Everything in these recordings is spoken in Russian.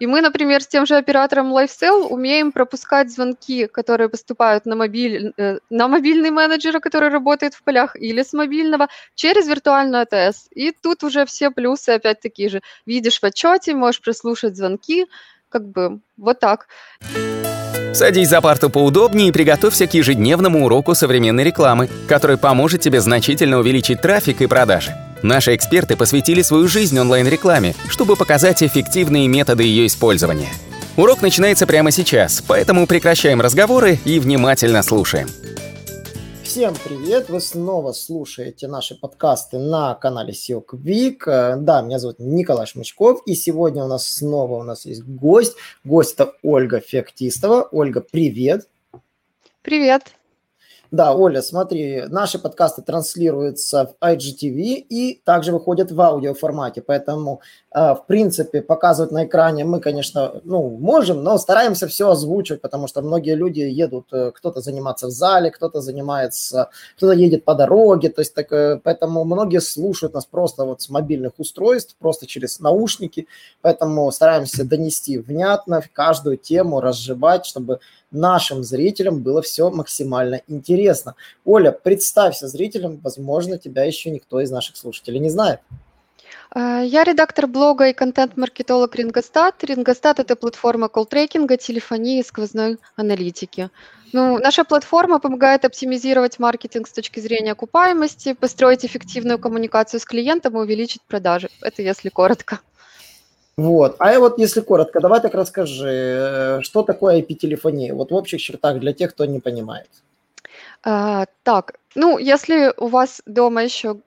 И мы, например, с тем же оператором LifeSell умеем пропускать звонки, которые поступают на, мобиль, э, на мобильный менеджера, который работает в полях, или с мобильного, через виртуальную АТС. И тут уже все плюсы опять такие же. Видишь в отчете, можешь прослушать звонки, как бы вот так. Садись за парту поудобнее и приготовься к ежедневному уроку современной рекламы, который поможет тебе значительно увеличить трафик и продажи. Наши эксперты посвятили свою жизнь онлайн-рекламе, чтобы показать эффективные методы ее использования. Урок начинается прямо сейчас, поэтому прекращаем разговоры и внимательно слушаем. Всем привет! Вы снова слушаете наши подкасты на канале SEO Quick. Да, меня зовут Николай Шмычков, и сегодня у нас снова у нас есть гость. Гость это Ольга Феоктистова. Ольга, привет! Привет! Да, Оля, смотри, наши подкасты транслируются в IGTV и также выходят в аудиоформате, поэтому, в принципе, показывать на экране мы, конечно, ну, можем, но стараемся все озвучивать, потому что многие люди едут, э, кто-то заниматься в зале, кто-то занимается, кто-то едет по дороге, то есть так, э, поэтому многие слушают нас просто вот с мобильных устройств, просто через наушники, поэтому стараемся донести внятно каждую тему, разжевать, чтобы нашим зрителям было все максимально интересно. Оля, представься зрителям, возможно, тебя еще никто из наших слушателей не знает. А, я редактор блога и контент-маркетолог Рингостат. Рингостат – это платформа колл-трекинга, телефонии и сквозной аналитики. Ну, наша платформа помогает оптимизировать маркетинг с точки зрения окупаемости, построить эффективную коммуникацию с клиентом и увеличить продажи. Это если коротко. Вот. А вот если коротко, давай так расскажи, э, что такое IP-телефония, вот в общих чертах для тех, кто не понимает. А, так, ну, если у вас дома еще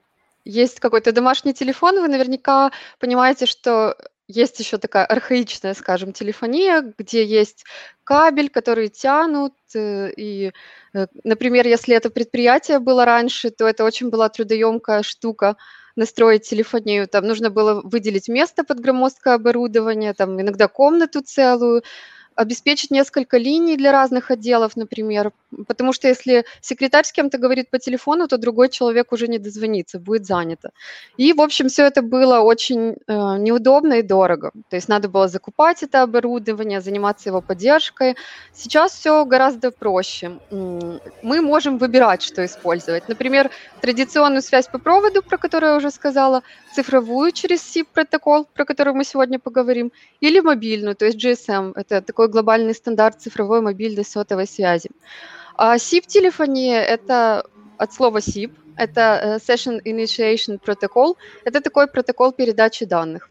есть какой-то домашний телефон, вы наверняка понимаете, что есть еще такая архаичная, скажем, телефония, где есть кабель, который тянут, э, и, э, например, если это предприятие было раньше, то это очень была трудоемкая штука, настроить телефонию, там нужно было выделить место под громоздкое оборудование, там иногда комнату целую, обеспечить несколько линий для разных отделов, например, потому что если секретарь с кем-то говорит по телефону, то другой человек уже не дозвонится, будет занято. И, в общем, все это было очень э, неудобно и дорого. То есть надо было закупать это оборудование, заниматься его поддержкой. Сейчас все гораздо проще. Мы можем выбирать, что использовать. Например, традиционную связь по проводу, про которую я уже сказала, цифровую через SIP-протокол, про который мы сегодня поговорим, или мобильную, то есть GSM. Это такой глобальный стандарт цифровой мобильной сотовой связи. А SIP-телефония – это от слова SIP, это э, Session Initiation Protocol, это такой протокол передачи данных.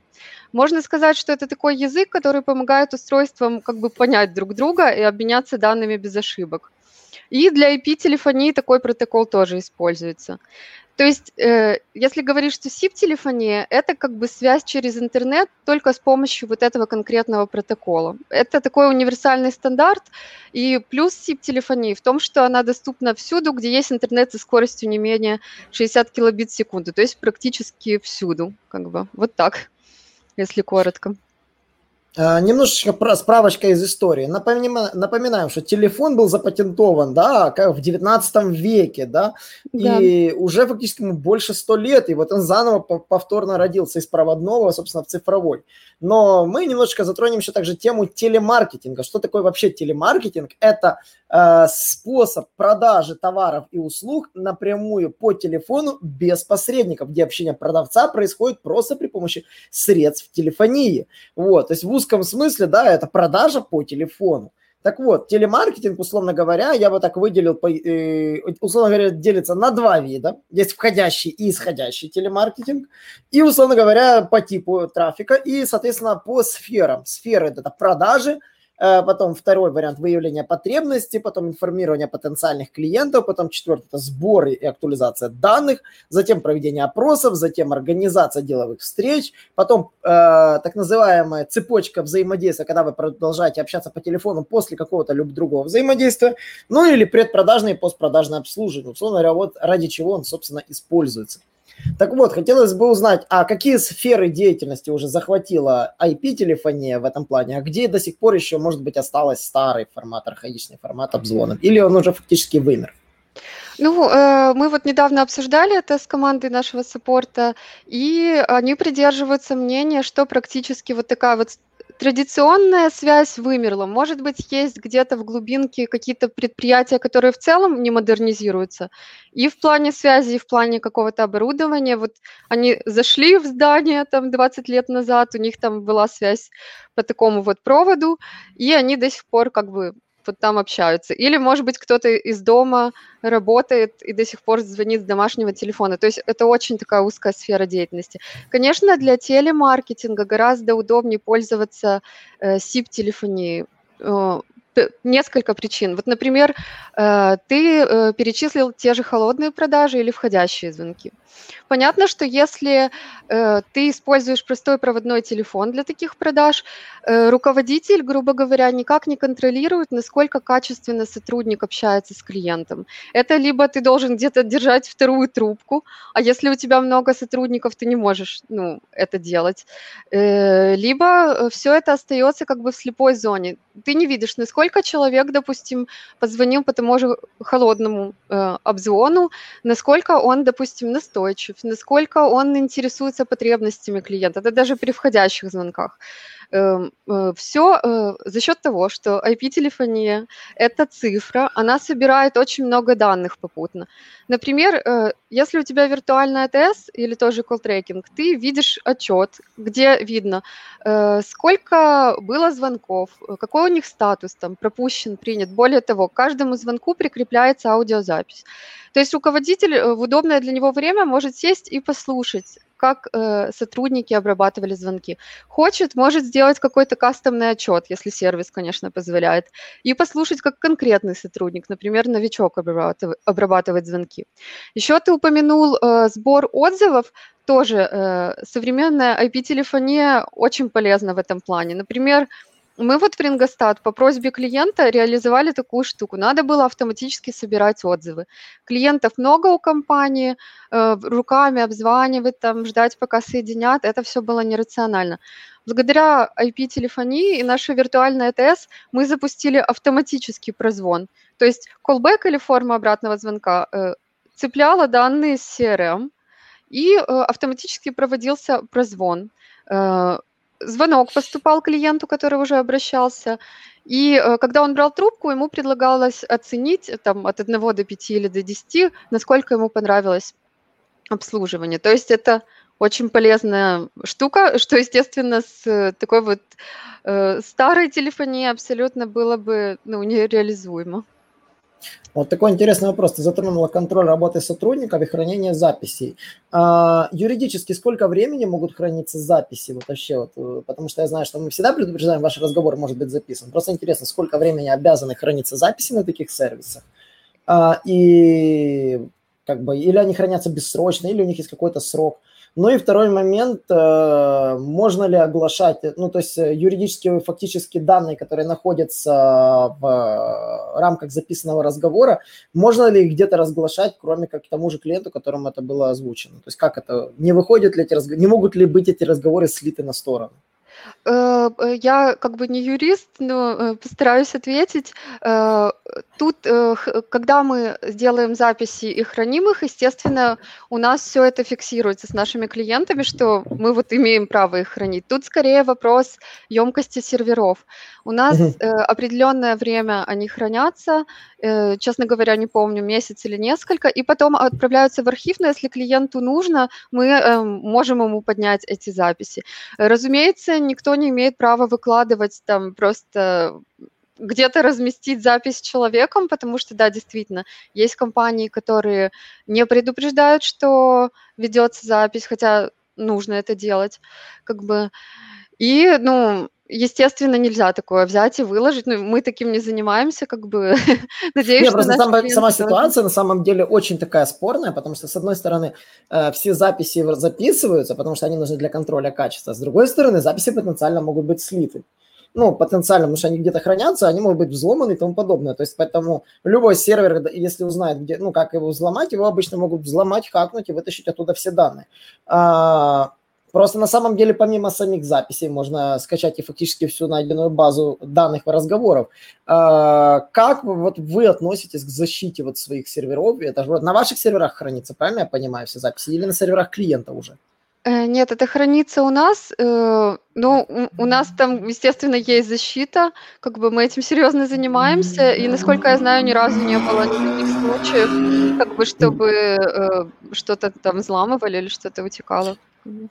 Можно сказать, что это такой язык, который помогает устройствам как бы понять друг друга и обменяться данными без ошибок. И для IP-телефонии такой протокол тоже используется. То есть, э, если говорить, что SIP-телефония, это как бы связь через интернет только с помощью вот этого конкретного протокола. Это такой универсальный стандарт, и плюс SIP-телефонии в том, что она доступна всюду, где есть интернет со скоростью не менее 60 килобит в секунду, то есть практически всюду, как бы, вот так, если коротко. А, немножечко про справочка из истории. Напоминаем, напоминаем, что телефон был запатентован, да, как в 19 веке, да, да, и уже фактически больше 100 лет, и вот он заново повторно родился из проводного, собственно, в цифровой. Но мы немножечко затронем еще также тему телемаркетинга. Что такое вообще телемаркетинг? Это э, способ продажи товаров и услуг напрямую по телефону без посредников, где общение продавца происходит просто при помощи средств телефонии. Вот, то есть в узком смысле, да, это продажа по телефону. Так вот, телемаркетинг, условно говоря, я бы так выделил, э, условно говоря, делится на два вида. Есть входящий и исходящий телемаркетинг. И, условно говоря, по типу трафика и, соответственно, по сферам. Сферы – это продажи, Э, потом второй вариант выявления потребностей, потом информирование потенциальных клиентов, потом четвертый – это сборы и актуализация данных, затем проведение опросов, затем организация деловых встреч, потом э, так называемая цепочка взаимодействия, когда вы продолжаете общаться по телефону после какого-то либо другого взаимодействия, ну или предпродажное и постпродажное обслуживание. Условно говоря, вот ради чего он, собственно, используется. Так вот, хотелось бы узнать, а какие сферы деятельности уже захватила IP-телефония в этом плане, а где до сих пор еще, может быть, осталось старый формат, архаичный формат обзвона, или он уже фактически вымер? Ну, э, мы вот недавно обсуждали это с командой нашего саппорта, и они придерживаются мнения, что практически вот такая вот традиционная связь вымерла. Может быть, есть где-то в глубинке какие-то предприятия, которые в целом не модернизируются. И в плане связи, и в плане какого-то оборудования. Вот они зашли в здание там 20 лет назад, у них там была связь по такому вот проводу, и они до сих пор как бы вот там общаются. Или, может быть, кто-то из дома работает и до сих пор звонит с домашнего телефона. То есть это очень такая узкая сфера деятельности. Конечно, для телемаркетинга гораздо удобнее пользоваться э, SIP-телефонией. Несколько причин. Вот, например, э, ты э, перечислил те же холодные продажи или входящие звонки. Понятно, что если э, ты используешь простой проводной телефон для таких продаж, руководитель, грубо говоря, никак не контролирует, насколько качественно сотрудник общается с клиентом. Это либо ты должен где-то держать вторую трубку, а если у тебя много сотрудников, ты не можешь ну, это делать. Либо все это остается как бы в слепой зоне. Ты не видишь, насколько человек, допустим, позвонил по тому же холодному э, обзвону, насколько он, допустим, настойчив, насколько он интересуется потребностями клиента, это даже при входящих звонках. Эм, э, Все э, за счет того, что IP-телефония – это цифра, она собирает очень много данных попутно. Например, э, если у тебя виртуальная АТС или тоже колл-трекинг, ты видишь отчет, где видно, сколько было звонков, какой у них статус, там, пропущен, принят. Более того, к каждому звонку прикрепляется аудиозапись. То есть руководитель в удобное для него время может сесть и послушать, как э, сотрудники обрабатывали звонки. Хочет, может сделать какой-то кастомный отчет, если сервис, конечно, позволяет, и послушать, как конкретный сотрудник, например, новичок обрабатывает, обрабатывает звонки. Еще ты упомянул э, сбор отзывов, тоже э, современная IP-телефония очень полезна в этом плане. Например, мы вот в Рингостат по просьбе клиента реализовали такую штуку. Надо было автоматически собирать отзывы. Клиентов много у компании, э, руками обзванивать, там, ждать, пока соединят. Это все было нерационально. Благодаря IP-телефонии и нашей виртуальной АТС мы запустили автоматический прозвон. То есть callback или форма обратного звонка э, цепляла данные с CRM, и э, автоматически проводился прозвон. Звонок поступал клиенту, который уже обращался, и э, когда он брал трубку, ему предлагалось оценить э, там, от 1 до 5 или до 10, насколько ему понравилось обслуживание. То есть это очень полезная штука, что, естественно, с э, такой вот э, старой телефонией абсолютно было бы ну, нереализуемо. Вот такой интересный вопрос. Ты затронула контроль работы сотрудников и хранение записей. А, юридически сколько времени могут храниться записи? Вот вообще вот, потому что я знаю, что мы всегда предупреждаем, ваш разговор может быть записан. Просто интересно, сколько времени обязаны храниться записи на таких сервисах? А, и как бы, или они хранятся бессрочно, или у них есть какой-то срок – ну и второй момент, э, можно ли оглашать, ну то есть э, юридические фактически данные, которые находятся в рамках записанного разговора, можно ли их где-то разглашать, кроме как тому же клиенту, которому это было озвучено? То есть как это, не выходят ли эти разговоры, не могут ли быть эти разговоры слиты на сторону? Э, э, я как бы не юрист, но э, постараюсь ответить. Тут, когда мы делаем записи и храним их, естественно, у нас все это фиксируется с нашими клиентами, что мы вот имеем право их хранить. Тут скорее вопрос емкости серверов. У нас определенное время они хранятся, честно говоря, не помню, месяц или несколько, и потом отправляются в архив, но если клиенту нужно, мы можем ему поднять эти записи. Разумеется, никто не имеет права выкладывать там просто где-то разместить запись с человеком, потому что, да, действительно, есть компании, которые не предупреждают, что ведется запись, хотя нужно это делать, как бы. И, ну, естественно, нельзя такое взять и выложить. Ну, мы таким не занимаемся, как бы. Надеюсь, Нет, что просто сама, сама ситуация на самом деле очень такая спорная, потому что, с одной стороны, э, все записи записываются, потому что они нужны для контроля качества. С другой стороны, записи потенциально могут быть слиты. Ну, потенциально, потому что они где-то хранятся, они могут быть взломаны и тому подобное. То есть, поэтому любой сервер, если узнает, где, ну, как его взломать, его обычно могут взломать, хакнуть и вытащить оттуда все данные. Просто на самом деле помимо самих записей можно скачать и фактически всю найденную базу данных разговоров. А, как вот вы относитесь к защите вот своих серверов? Это же на ваших серверах хранится, правильно я понимаю, все записи? Или на серверах клиента уже? Э, нет, это хранится у нас. Ну, у, у нас там, естественно, есть защита. Как бы мы этим серьезно занимаемся. И, насколько я знаю, ни разу не было никаких случаев, как бы, чтобы э, что-то там взламывали или что-то утекало.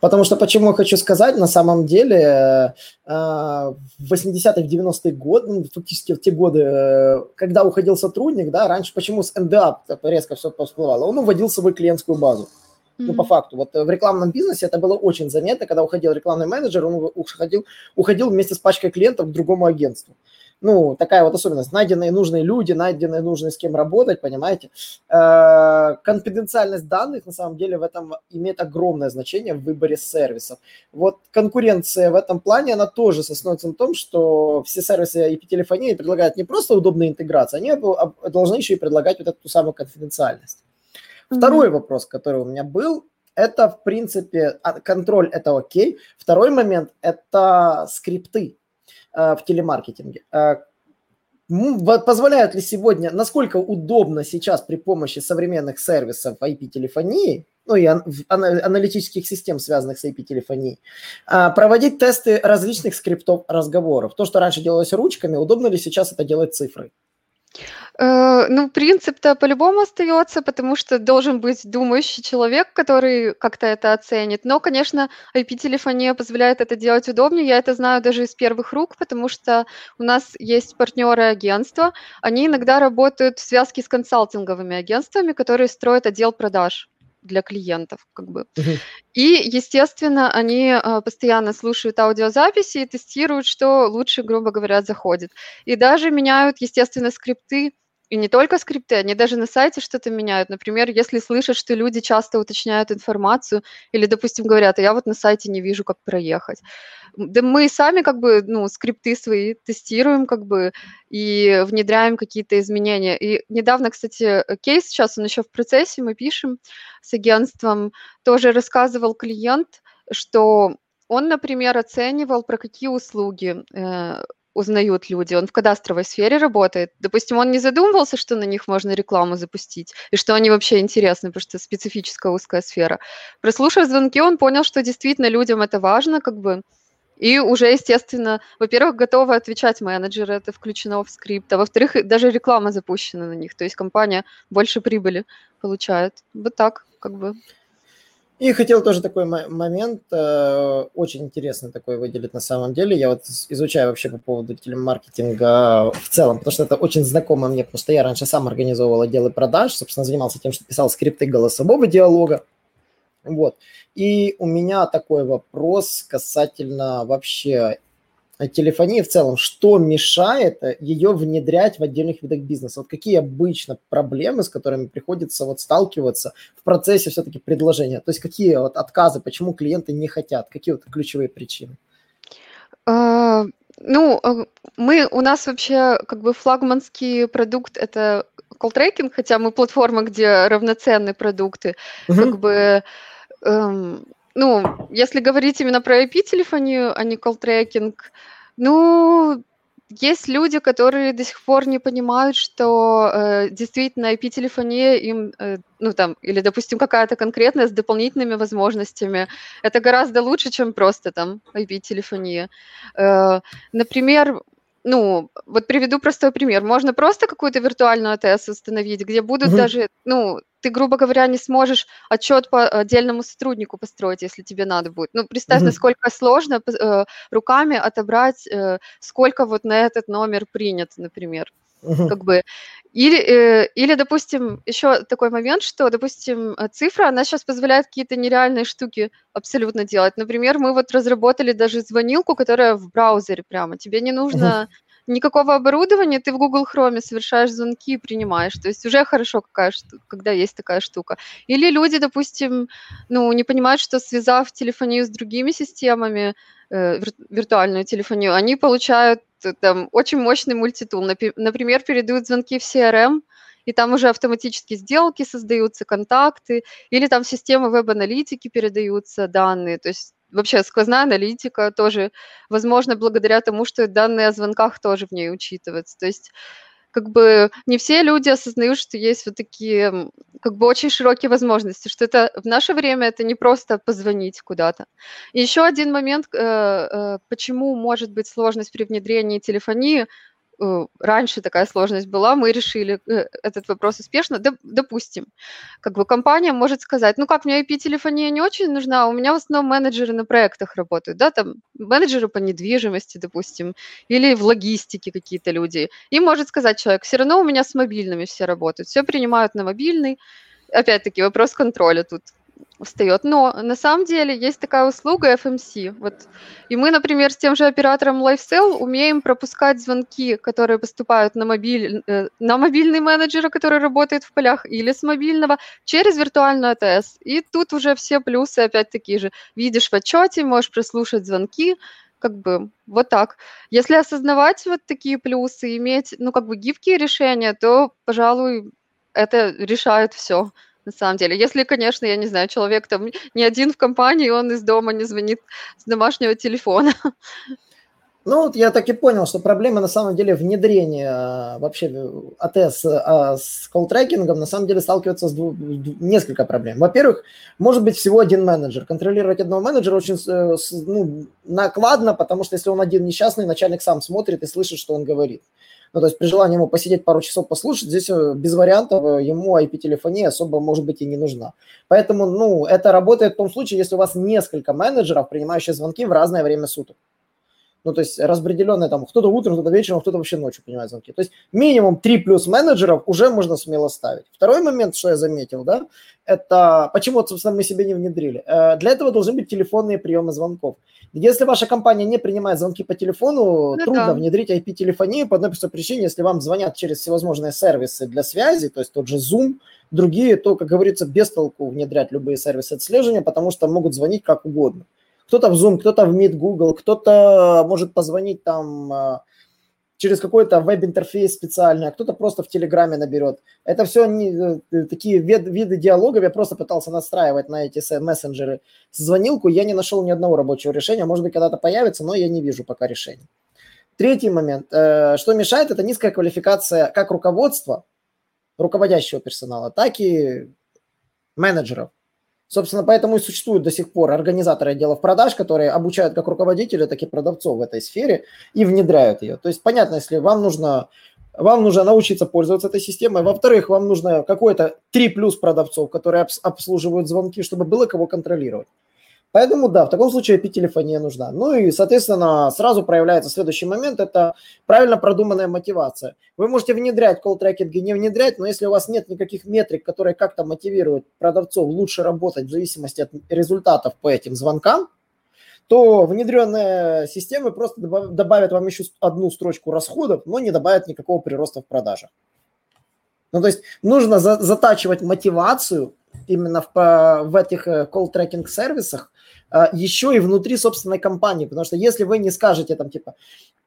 Потому что почему я хочу сказать, на самом деле, э, в 80-е, 90-е годы, ну, фактически в те годы, э, когда уходил сотрудник, да, раньше почему с НДА резко все всплывало, он уводил свою клиентскую базу. Mm-hmm. Ну, по факту. Вот в рекламном бизнесе это было очень заметно, когда уходил рекламный менеджер, он уходил, уходил вместе с пачкой клиентов к другому агентству ну, такая вот особенность. Найденные нужные люди, найденные нужные с кем работать, понимаете. Э, конфиденциальность данных, на самом деле, в этом имеет огромное значение в выборе сервисов. Вот конкуренция в этом плане, она тоже основывается на том, что все сервисы IP-телефонии предлагают не просто удобные интеграции, они должны еще и предлагать вот эту самую конфиденциальность. Mm-hmm. Второй вопрос, который у меня был, это, в принципе, а, контроль – это окей. Второй момент – это скрипты в телемаркетинге. Э, позволяют ли сегодня, насколько удобно сейчас при помощи современных сервисов IP-телефонии, ну и аналитических систем, связанных с IP-телефонией, э, проводить тесты различных скриптов разговоров. То, что раньше делалось ручками, удобно ли сейчас это делать цифрой? Э, ну, принцип-то по-любому остается, потому что должен быть думающий человек, который как-то это оценит. Но, конечно, IP-телефония позволяет это делать удобнее. Я это знаю даже из первых рук, потому что у нас есть партнеры агентства. Они иногда работают в связке с консалтинговыми агентствами, которые строят отдел продаж для клиентов, как бы. Uh-huh. И, естественно, они э, постоянно слушают аудиозаписи и тестируют, что лучше, грубо говоря, заходит. И даже меняют, естественно, скрипты и не только скрипты, они даже на сайте что-то меняют. Например, если слышат, что люди часто уточняют информацию или, допустим, говорят, а я вот на сайте не вижу, как проехать. Да мы сами как бы, ну, скрипты свои тестируем как бы и внедряем какие-то изменения. И недавно, кстати, кейс сейчас, он еще в процессе, мы пишем с агентством, тоже рассказывал клиент, что он, например, оценивал, про какие услуги э, узнают люди. Он в кадастровой сфере работает. Допустим, он не задумывался, что на них можно рекламу запустить, и что они вообще интересны, потому что специфическая узкая сфера. Прослушав звонки, он понял, что действительно людям это важно, как бы, и уже, естественно, во-первых, готовы отвечать менеджеры, это включено в скрипт, а во-вторых, даже реклама запущена на них, то есть компания больше прибыли получает. Вот так, как бы. И хотел тоже такой момент, э, очень интересный такой выделить на самом деле. Я вот изучаю вообще по поводу телемаркетинга в целом, потому что это очень знакомо мне, потому что я раньше сам организовывал отделы продаж, собственно, занимался тем, что писал скрипты голосового диалога. Вот. И у меня такой вопрос касательно вообще телефонии в целом, что мешает э, ее внедрять в отдельных видах бизнеса? Вот какие обычно проблемы, с которыми приходится вот сталкиваться в процессе все-таки предложения? То есть какие вот отказы, почему клиенты не хотят? Какие вот ключевые причины? А, ну, э, мы, у нас вообще как бы флагманский продукт – это call-tracking, хотя мы платформа, где равноценные продукты. Угу. Как бы эм, ну, если говорить именно про IP-телефонию, а не call-tracking, ну, есть люди, которые до сих пор не понимают, что э, действительно IP-телефония им, э, ну там, или, допустим, какая-то конкретная с дополнительными возможностями, это гораздо лучше, чем просто там IP-телефония. Э, например, ну, вот приведу простой пример. Можно просто какую-то виртуальную АТС установить, где будут угу. даже, ну, ты, грубо говоря, не сможешь отчет по отдельному сотруднику построить, если тебе надо будет. Ну, представь, угу. насколько сложно э, руками отобрать, э, сколько вот на этот номер принято, например. Угу. Как бы. Или, э, или, допустим, еще такой момент, что, допустим, э, цифра, она сейчас позволяет какие-то нереальные штуки абсолютно делать. Например, мы вот разработали даже звонилку, которая в браузере прямо. Тебе не нужно угу никакого оборудования, ты в Google Chrome совершаешь звонки и принимаешь. То есть уже хорошо, какая, когда есть такая штука. Или люди, допустим, ну, не понимают, что связав телефонию с другими системами, э, виртуальную телефонию, они получают э, там очень мощный мультитул. Например, передают звонки в CRM, и там уже автоматически сделки создаются, контакты, или там системы веб-аналитики передаются данные. То есть вообще сквозная аналитика тоже, возможно, благодаря тому, что данные о звонках тоже в ней учитываются. То есть как бы не все люди осознают, что есть вот такие как бы очень широкие возможности, что это в наше время это не просто позвонить куда-то. И еще один момент, э, э, почему может быть сложность при внедрении телефонии – раньше такая сложность была, мы решили э, этот вопрос успешно. Допустим, как бы компания может сказать, ну как, мне IP-телефония не очень нужна, у меня в основном менеджеры на проектах работают, да, там менеджеры по недвижимости, допустим, или в логистике какие-то люди. И может сказать человек, все равно у меня с мобильными все работают, все принимают на мобильный. Опять-таки вопрос контроля тут встает. Но на самом деле есть такая услуга FMC. Вот. И мы, например, с тем же оператором LifeSell умеем пропускать звонки, которые поступают на, мобиль, э, на мобильный менеджера, который работает в полях, или с мобильного, через виртуальную АТС. И тут уже все плюсы опять такие же. Видишь в отчете, можешь прослушать звонки, как бы вот так. Если осознавать вот такие плюсы, иметь, ну, как бы гибкие решения, то, пожалуй, это решает все на самом деле. Если, конечно, я не знаю, человек там не один в компании, он из дома не звонит с домашнего телефона. Ну, вот я так и понял, что проблема на самом деле внедрения а, вообще АТС а, с колл-трекингом на самом деле сталкивается с дву- несколько проблем. Во-первых, может быть всего один менеджер. Контролировать одного менеджера очень э, ну, накладно, потому что если он один несчастный, начальник сам смотрит и слышит, что он говорит. Ну, то есть при желании ему посидеть пару часов послушать, здесь э, без вариантов э, ему IP-телефония особо, может быть, и не нужна. Поэтому, ну, это работает в том случае, если у вас несколько менеджеров, принимающих звонки в разное время суток. Ну, то есть распределенные там, кто-то утром, кто-то вечером, кто-то вообще ночью принимает звонки. То есть минимум 3 плюс менеджеров уже можно смело ставить. Второй момент, что я заметил, да, это почему, собственно, мы себе не внедрили. Э, для этого должны быть телефонные приемы звонков. Если ваша компания не принимает звонки по телефону, ну, трудно да. внедрить IP-телефонию по одной простой причине, если вам звонят через всевозможные сервисы для связи, то есть тот же Zoom, другие, то, как говорится, без толку внедрять любые сервисы отслеживания, потому что могут звонить как угодно. Кто-то в Zoom, кто-то в Meet Google, кто-то может позвонить там а, через какой-то веб-интерфейс специальный, а кто-то просто в Телеграме наберет. Это все не, э, такие вид, виды диалогов. Я просто пытался настраивать на эти мессенджеры звонилку. Я не нашел ни одного рабочего решения. Может быть, когда-то появится, но я не вижу пока решения. Третий момент. Э, что мешает, это низкая квалификация как руководства, руководящего персонала, так и менеджеров. Собственно, поэтому и существуют до сих пор организаторы отделов продаж, которые обучают как руководителей, так и продавцов в этой сфере и внедряют ее. То есть, понятно, если вам нужно, вам нужно научиться пользоваться этой системой. Во-вторых, вам нужно какое-то 3 плюс продавцов, которые обслуживают звонки, чтобы было кого контролировать. Поэтому да, в таком случае IP-телефония нужна. Ну и, соответственно, сразу проявляется следующий момент, это правильно продуманная мотивация. Вы можете внедрять колл-трекинги, не внедрять, но если у вас нет никаких метрик, которые как-то мотивируют продавцов лучше работать в зависимости от результатов по этим звонкам, то внедренная система просто добавит вам еще одну строчку расходов, но не добавит никакого прироста в продажах. Ну, то есть нужно за, затачивать мотивацию именно в, в этих колл-трекинг сервисах, а, еще и внутри собственной компании, потому что если вы не скажете там типа,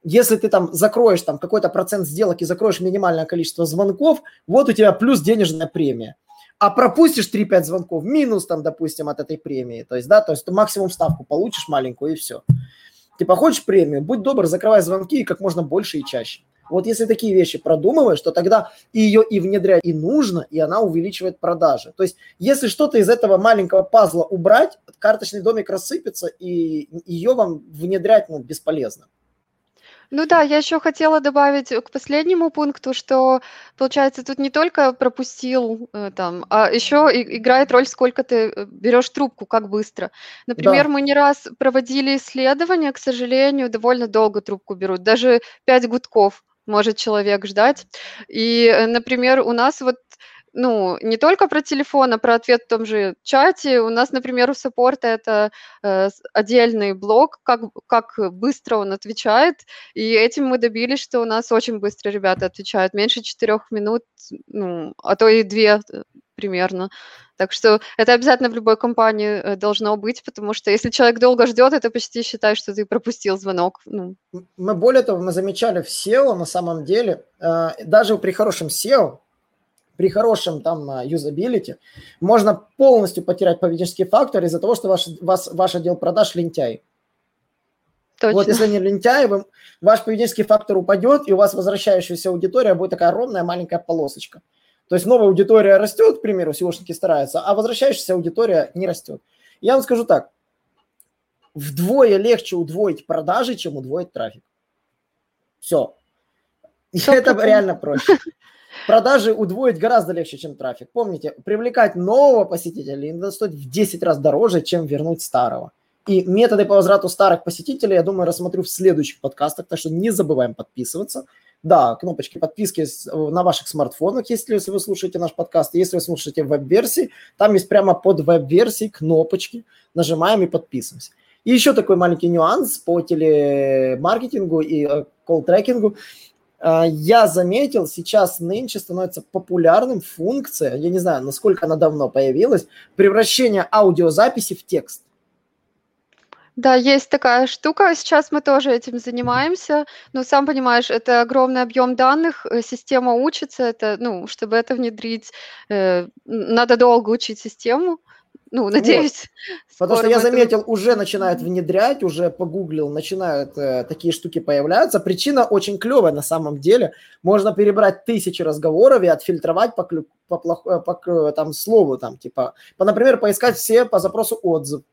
если ты там закроешь там какой-то процент сделок и закроешь минимальное количество звонков, вот у тебя плюс денежная премия. А пропустишь 3-5 звонков, минус там, допустим, от этой премии. То есть, да, то есть ты максимум ставку получишь маленькую и все. Типа, хочешь премию, будь добр, закрывай звонки как можно больше и чаще. Вот если такие вещи продумываешь, то тогда ее и внедрять и нужно, и она увеличивает продажи. То есть если что-то из этого маленького пазла убрать, карточный домик рассыпется, и ее вам внедрять ну, бесполезно. Ну да, я еще хотела добавить к последнему пункту, что, получается, тут не только пропустил э, там, а еще играет роль, сколько ты э, берешь трубку, как быстро. Например, Да. мы не раз проводили исследования, к сожалению, довольно долго трубку берут, даже 5 гудков может человек ждать. И, э, например, у нас вот ну, не только про телефон, а про ответ в том же чате. У нас, например, у саппорта это э, отдельный блок, как, как быстро он отвечает, и этим мы добились, что у нас очень быстро ребята отвечают, меньше четырех минут, ну, а то и две э, примерно. Так что это обязательно в любой компании э, должно быть, потому что если человек долго ждет, это почти считай, что ты пропустил звонок. Ну. Мы более того, мы замечали в SEO на самом деле, э, даже при хорошем SEO, при хорошем там а, юзабилити можно полностью потерять поведенческий фактор из-за того, что ваш, вас, ваш отдел продаж лентяй. Точно. Вот если они лентяи, вы, ваш поведенческий фактор упадет, и у вас возвращающаяся аудитория будет такая ровная маленькая полосочка. То есть новая аудитория растет, к примеру, SEOшники стараются, а возвращающаяся аудитория не растет. Я вам скажу так, вдвое легче удвоить продажи, чем удвоить трафик. Все. Это реально проще. Продажи удвоить гораздо легче, чем трафик. Помните, привлекать нового посетителя иногда стоит в 10 раз дороже, чем вернуть старого. И методы по возврату старых посетителей, я думаю, рассмотрю в следующих подкастах, так что не забываем подписываться. Да, кнопочки подписки на ваших смартфонах, если вы слушаете наш подкаст. Если вы слушаете веб-версии, там есть прямо под веб-версией кнопочки. Нажимаем и подписываемся. И еще такой маленький нюанс по телемаркетингу и э, колл-трекингу. А, я заметил, сейчас нынче становится популярным функция, я не знаю, насколько она давно появилась, превращение аудиозаписи в текст. Да, есть такая штука. Сейчас мы тоже этим занимаемся. Но сам понимаешь, это огромный объем данных, э, система учится. Это, ну, чтобы это внедрить, э, надо долго учить систему. Ну, надеюсь. Вот. Потому что я заметил, это... уже начинают внедрять, уже погуглил, начинают э, такие штуки появляются. Причина очень клевая на самом деле. Можно перебрать тысячи разговоров и отфильтровать по, по, по, по там, слову, там, типа, по, например, поискать все по запросу отзыв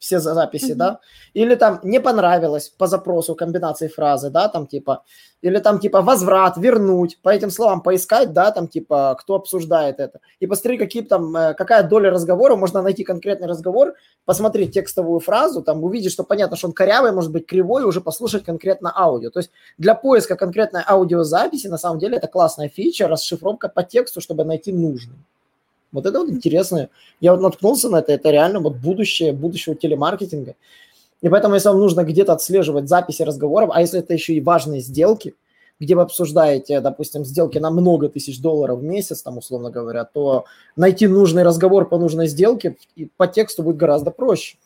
все записи, mm-hmm. да, или там не понравилось по запросу комбинации фразы, да, там типа, или там типа возврат, вернуть, по этим словам поискать, да, там типа, кто обсуждает это, и посмотри, какие там, э, какая доля разговора, можно найти конкретный разговор, посмотреть текстовую фразу, там увидеть, что понятно, что он корявый, может быть кривой, уже послушать конкретно аудио. То есть для поиска конкретной аудиозаписи на самом деле это классная фича, расшифровка по тексту, чтобы найти нужный. Вот это вот интересно. Я вот наткнулся на это, это реально вот будущее, будущего телемаркетинга. И поэтому, если вам нужно где-то отслеживать записи разговоров, а если это еще и важные сделки, где вы обсуждаете, допустим, сделки на много тысяч долларов в месяц, там, условно говоря, то найти нужный разговор по нужной сделке по тексту будет гораздо проще.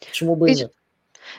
Почему бы и нет?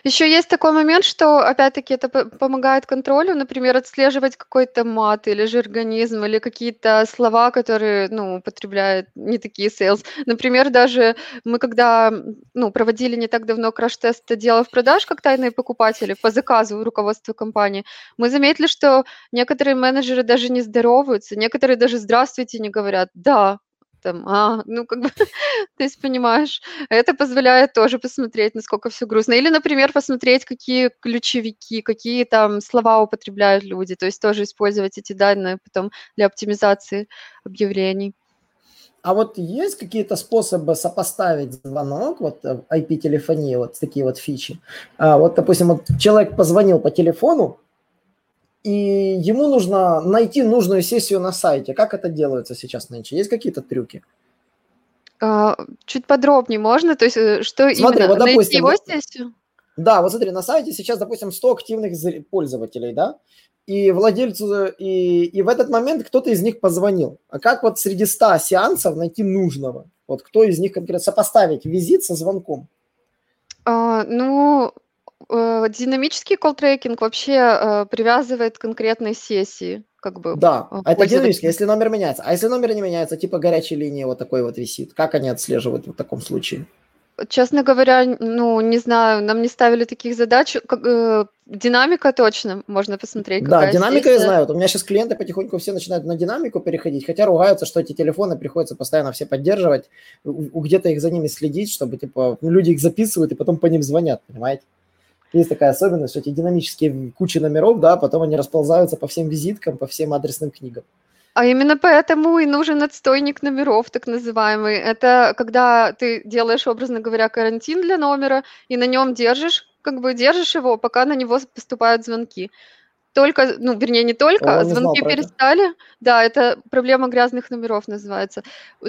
Еще есть такой момент, что, опять-таки, это помогает контролю, например, отслеживать какой-то мат или же организм, или какие-то слова, которые, ну, употребляют не такие sales. Например, даже мы когда, ну, проводили не так давно краш-тест в продаж как тайные покупатели по заказу руководства компании, мы заметили, что некоторые менеджеры даже не здороваются, некоторые даже «здравствуйте» не говорят. Да, там, а, ну, как бы, то есть, понимаешь, это позволяет тоже посмотреть, насколько все грустно. Или, например, посмотреть, какие ключевики, какие там слова употребляют люди, то есть тоже использовать эти данные потом для оптимизации объявлений. А вот есть какие-то способы сопоставить звонок, вот IP-телефонии, вот такие вот фичи? А, вот, допустим, вот человек позвонил по телефону, и ему нужно найти нужную сессию на сайте. Как это делается сейчас нынче? Есть какие-то трюки? А, чуть подробнее можно? То есть э, что смотри, именно? Вот, допустим, Найти его сессию? Да, вот смотри, на сайте сейчас, допустим, 100 активных пользователей, да, и владельцу, и, и в этот момент кто-то из них позвонил. А как вот среди 100 сеансов найти нужного? Вот кто из них конкретно сопоставить визит со звонком? А, ну, динамический колл-трекинг вообще э, привязывает конкретной сессии, как бы. Да, э, это динамический, если номер меняется. А если номер не меняется, типа горячей линии вот такой вот висит, как они отслеживают в таком случае? Честно говоря, ну, не знаю, нам не ставили таких задач. Как, э, динамика точно можно посмотреть. Да, динамика сессия. я знаю. Вот у меня сейчас клиенты потихоньку все начинают на динамику переходить, хотя ругаются, что эти телефоны приходится постоянно все поддерживать, где-то их за ними следить, чтобы, типа, ну, люди их записывают и потом по ним звонят, понимаете? Есть такая особенность, что эти динамические кучи номеров, да, потом они расползаются по всем визиткам, по всем адресным книгам. А именно поэтому и нужен отстойник номеров, так называемый. Это когда ты делаешь, образно говоря, карантин для номера и на нем держишь, как бы держишь его, пока на него поступают звонки только, ну, вернее, не только, О, звонки перестали. Это. Да, это проблема грязных номеров называется.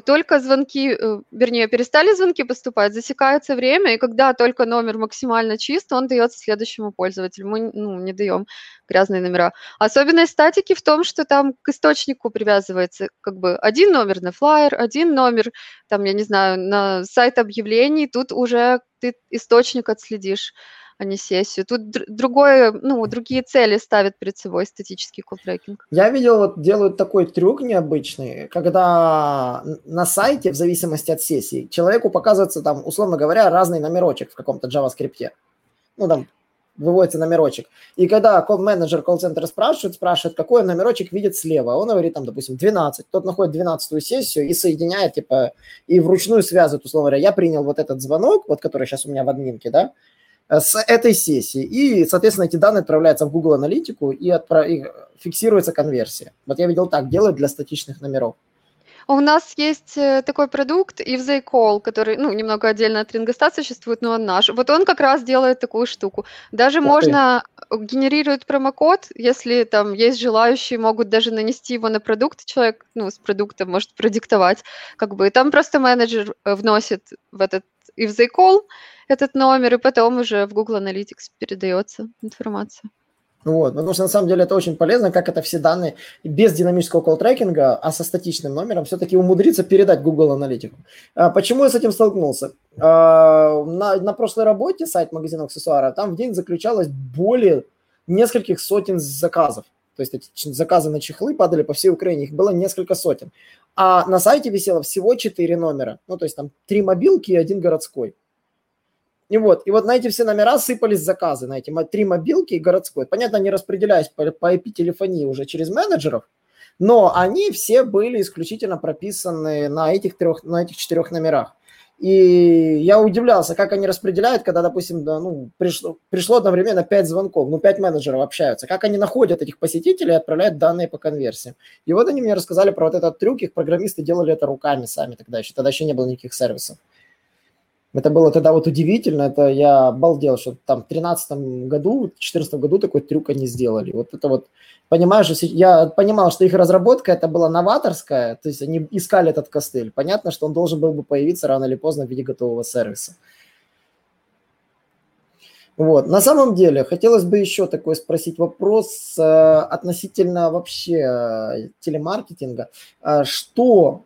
Только звонки, э, вернее, перестали звонки поступать, засекается время, и когда только номер максимально чист, он дается следующему пользователю. Мы ну, не даем грязные номера. Особенность статики в том, что там к источнику привязывается как бы один номер на флайер, один номер, там, я не знаю, на сайт объявлений, тут уже ты источник отследишь а не сессию. Тут другое, ну, другие цели ставят перед собой статический колл-трекинг. Я видел, вот делают такой трюк необычный, когда на сайте, в зависимости от сессии, человеку показывается там, условно говоря, разный номерочек в каком-то JavaScript. Ну, там, выводится номерочек. И когда колл-менеджер колл-центра спрашивает, спрашивает, какой номерочек видит слева, он говорит там, допустим, 12. Тот находит 12 сессию и соединяет, типа, и вручную связывает, условно говоря, я принял вот этот звонок, вот который сейчас у меня в админке, да, с этой сессии. И, соответственно, эти данные отправляются в Google Аналитику и, отправ... и фиксируется конверсия. Вот я видел так, делают для статичных номеров. У нас есть э, такой продукт If Call, который, ну, немного отдельно от Рингоста существует, но он наш. Вот он как раз делает такую штуку. Даже Ух можно ты. генерирует промокод, если там есть желающие, могут даже нанести его на продукт, человек, ну, с продуктом может продиктовать, как бы, там просто менеджер э, вносит в этот If Call этот номер, и потом уже в Google Analytics передается информация. Вот, потому что на самом деле это очень полезно, как это все данные без динамического колл-трекинга, а со статичным номером все-таки умудриться передать Google Аналитику. Почему я с этим столкнулся? А, на, на прошлой работе сайт магазина аксессуара, там в день заключалось более нескольких сотен заказов. То есть эти заказы на чехлы падали по всей Украине, их было несколько сотен. А на сайте висело всего 4 номера. Ну, то есть там 3 мобилки и один городской. И вот, и вот на эти все номера сыпались заказы, на эти три мобилки и городской. Понятно, они распределялись по, по IP-телефонии уже через менеджеров, но они все были исключительно прописаны на этих, трех, на этих четырех номерах. И я удивлялся, как они распределяют, когда, допустим, да, ну, пришло, пришло одновременно 5 звонков, ну, 5 менеджеров общаются, как они находят этих посетителей и отправляют данные по конверсии. И вот они мне рассказали про вот этот трюк, их программисты делали это руками сами тогда еще, тогда еще не было никаких сервисов. Это было тогда вот удивительно, это я обалдел, что там в 2013 году, в 2014 году такой трюк они сделали. Вот это вот, понимаешь, я понимал, что их разработка это была новаторская, то есть они искали этот костыль. Понятно, что он должен был бы появиться рано или поздно в виде готового сервиса. Вот. На самом деле, хотелось бы еще такой спросить вопрос э, относительно вообще э, телемаркетинга. Э, что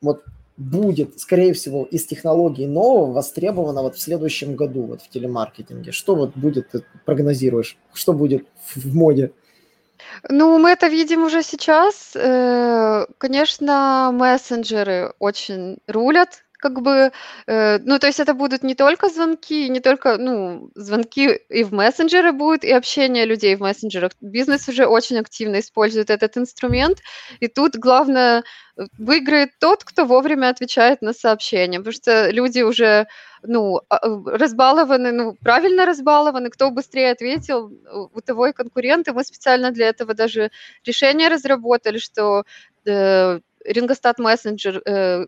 вот будет, скорее всего, из технологий нового востребовано вот в следующем году вот в телемаркетинге? Что вот будет, ты прогнозируешь? Что будет в моде? Ну, мы это видим уже сейчас. Э, конечно, мессенджеры очень рулят как бы, э, ну, то есть это будут не только звонки, не только, ну, звонки и в мессенджеры будут, и общение людей в мессенджерах. Бизнес уже очень активно использует этот инструмент, и тут главное э, выиграет тот, кто вовремя отвечает на сообщения, потому что люди уже, ну, а, э, разбалованы, ну, правильно разбалованы, кто быстрее ответил, у того и конкуренты. Мы специально для этого даже решение разработали, что э, Рингостат мессенджер э,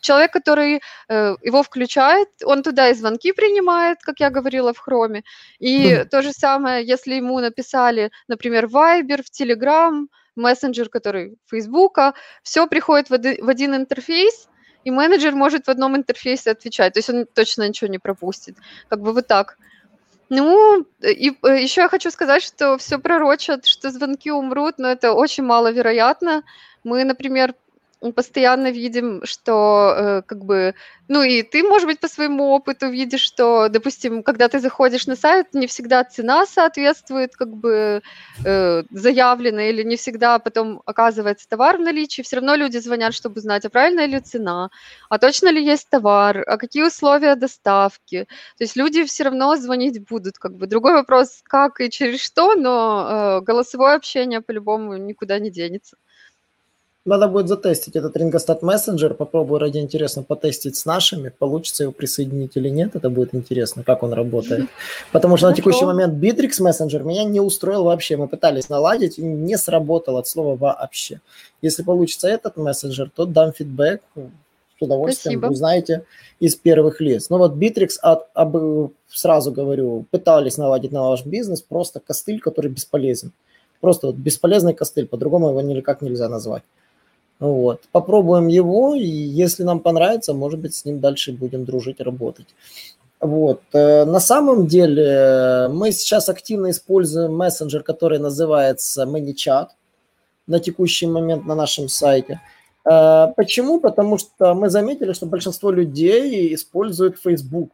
человек, который э, его включает, он туда и звонки принимает, как я говорила, в хроме. И mm. то же самое, если ему написали, например, в Viber, в Telegram, мессенджер, который Фейсбука, все приходит в, оди, в один интерфейс, и менеджер может в одном интерфейсе отвечать, то есть он точно ничего не пропустит. Как бы вот так. Ну, и э, еще я хочу сказать, что все пророчат, что звонки умрут, но это очень маловероятно. Мы, например, постоянно видим, что э, как бы, ну и ты, может быть, по своему опыту видишь, что, допустим, когда ты заходишь на сайт, не всегда цена соответствует как бы э, заявленной, или не всегда потом оказывается товар в наличии, все равно люди звонят, чтобы узнать, а правильная ли цена, а точно ли есть товар, а какие условия доставки. То есть люди все равно звонить будут, как бы. Другой вопрос, как и через что, но э, голосовое общение по-любому никуда не денется. Надо будет затестить этот Ringostat Messenger, попробую ради интересно потестить с нашими, получится его присоединить или нет, это будет интересно, как он работает. Потому что на текущий момент Bittrex Messenger меня не устроил вообще, мы пытались наладить, и не сработал от слова вообще. Если получится этот мессенджер, то дам фидбэк, с удовольствием Спасибо. узнаете из первых лиц. Но вот Bittrex, от, об, сразу говорю, пытались наладить на ваш бизнес, просто костыль, который бесполезен. Просто вот бесполезный костыль, по-другому его никак нельзя назвать. Вот. Попробуем его, и если нам понравится, может быть, с ним дальше будем дружить, работать. Вот. Э, на самом деле мы сейчас активно используем мессенджер, который называется ManyChat на текущий момент на нашем сайте. Э, почему? Потому что мы заметили, что большинство людей используют Facebook.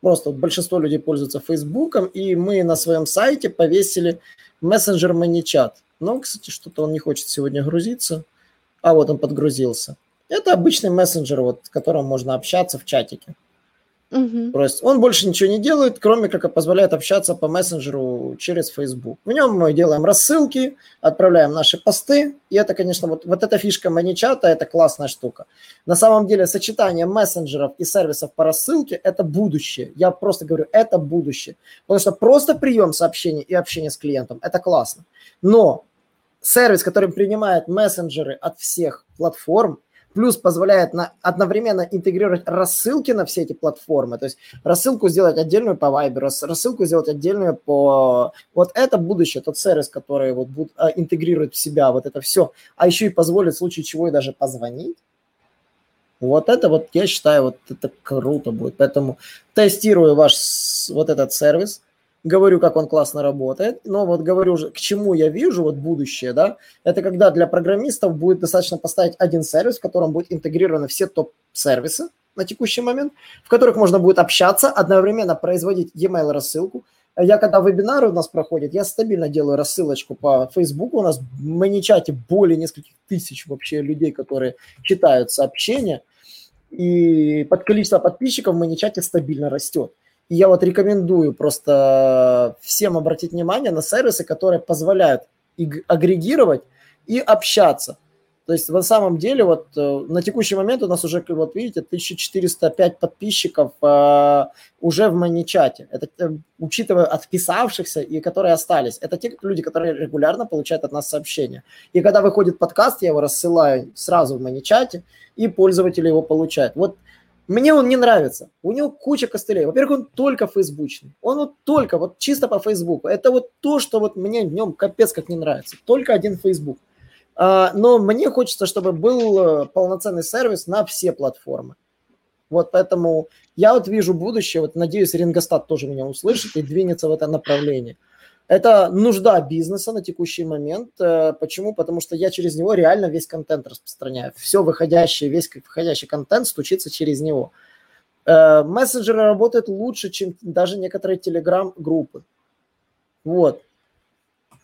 Просто большинство людей пользуются Фейсбуком, и мы на своем сайте повесили мессенджер ManyChat. Но, кстати, что-то он не хочет сегодня грузиться. А вот он подгрузился. Это обычный мессенджер, вот, с которым можно общаться в чатике. Угу. То есть он больше ничего не делает, кроме как позволяет общаться по мессенджеру через Facebook. В нем мы делаем рассылки, отправляем наши посты, и это, конечно, вот, вот эта фишка маничата, это классная штука. На самом деле сочетание мессенджеров и сервисов по рассылке – это будущее. Я просто говорю, это будущее. Потому что просто прием сообщений и общение с клиентом – это классно. Но сервис, который принимает мессенджеры от всех платформ, плюс позволяет на, одновременно интегрировать рассылки на все эти платформы, то есть рассылку сделать отдельную по Viber, рассылку сделать отдельную по... Вот это будущее, тот сервис, который вот будет, а, интегрирует в себя вот это все, а еще и позволит в случае чего и даже позвонить. Вот это вот, я считаю, вот это круто будет. Поэтому тестирую ваш вот этот сервис – говорю, как он классно работает, но вот говорю, к чему я вижу вот будущее, да, это когда для программистов будет достаточно поставить один сервис, в котором будет интегрированы все топ-сервисы на текущий момент, в которых можно будет общаться, одновременно производить e-mail рассылку. Я когда вебинары у нас проходят, я стабильно делаю рассылочку по Facebook, у нас в маничате более нескольких тысяч вообще людей, которые читают сообщения, и под количество подписчиков в маничате стабильно растет. Я вот рекомендую просто всем обратить внимание на сервисы, которые позволяют агрегировать и общаться. То есть на самом деле вот э, на текущий момент у нас уже, вот видите, 1405 подписчиков э, уже в маничате. Это э, учитывая отписавшихся и которые остались. Это те люди, которые регулярно получают от нас сообщения. И когда выходит подкаст, я его рассылаю сразу в маничате, и пользователи его получают. Вот мне он не нравится. У него куча костылей. Во-первых, он только фейсбучный. Он вот только, вот чисто по Фейсбуку. Это вот то, что вот мне в нем капец как не нравится. Только один Фейсбук. А, но мне хочется, чтобы был э, полноценный сервис на все платформы. Вот поэтому я вот вижу будущее, вот надеюсь, Рингостат тоже меня услышит и двинется в это направление. Это нужда бизнеса на текущий момент. Э, почему? Потому что я через него реально весь контент распространяю. Все выходящее, весь выходящий контент стучится через него. Э, мессенджеры работают лучше, чем даже некоторые телеграм-группы. Вот.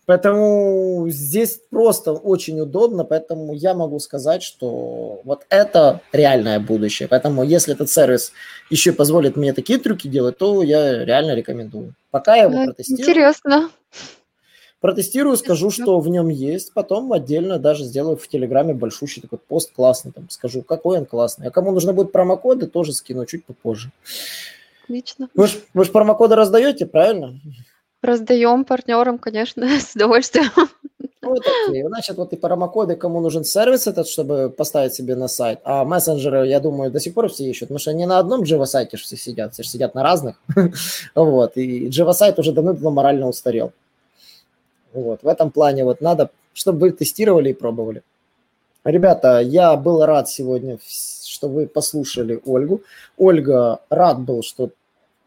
Поэтому здесь просто очень удобно, поэтому я могу сказать, что вот это реальное будущее. Поэтому если этот сервис еще позволит мне такие трюки делать, то я реально рекомендую. Пока я его ну, протестирую. Интересно. Протестирую, скажу, что в нем есть, потом отдельно даже сделаю в Телеграме большущий такой пост классный, там скажу, какой он классный. А кому нужно будет промокоды, тоже скину чуть попозже. Отлично. Вы же промокоды раздаете, правильно? Раздаем партнерам, конечно, с удовольствием. Вот окей. Значит, вот и промокоды, кому нужен сервис этот, чтобы поставить себе на сайт. А мессенджеры, я думаю, до сих пор все ищут, потому что не на одном Java сайте все сидят, все сидят на разных. вот. И Java сайт уже давно морально устарел. Вот. В этом плане вот надо, чтобы вы тестировали и пробовали. Ребята, я был рад сегодня, что вы послушали Ольгу. Ольга, рад был, что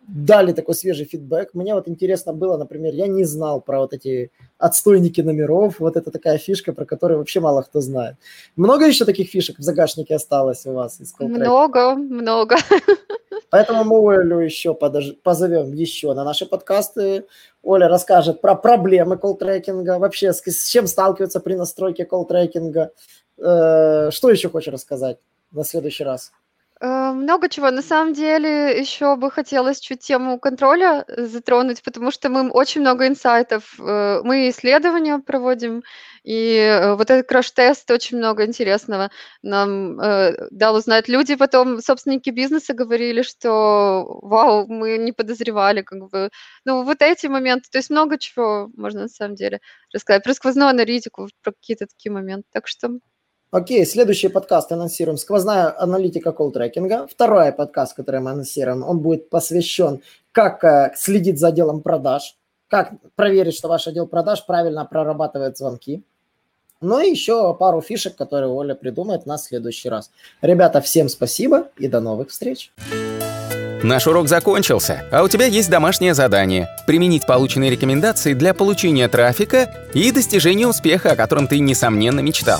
дали такой свежий фидбэк. Мне вот интересно было, например, я не знал про вот эти отстойники номеров, вот это такая фишка, про которую вообще мало кто знает. Много еще таких фишек в загашнике осталось у вас? Из много, много. Поэтому мы Олю еще подож... позовем еще на наши подкасты. Оля расскажет про проблемы колл-трекинга, вообще с, с чем сталкиваться при настройке колл-трекинга. Э, что еще хочешь рассказать на следующий раз? Э, много чего. На самом деле, еще бы хотелось чуть тему контроля э, затронуть, потому что мы очень много инсайтов, э, мы исследования проводим, и вот этот краш-тест очень много интересного нам дал узнать. Люди потом, собственники бизнеса, говорили, что вау, мы не подозревали, как бы. Ну, вот эти моменты, то есть много чего можно на самом деле рассказать. Про сквозную аналитику, про какие-то такие моменты. Так что Окей, следующий подкаст анонсируем. Сквозная аналитика колл-трекинга. Второй подкаст, который мы анонсируем, он будет посвящен, как э, следить за отделом продаж, как проверить, что ваш отдел продаж правильно прорабатывает звонки. Ну и еще пару фишек, которые Оля придумает на следующий раз. Ребята, всем спасибо и до новых встреч. Наш урок закончился, а у тебя есть домашнее задание – применить полученные рекомендации для получения трафика и достижения успеха, о котором ты, несомненно, мечтал.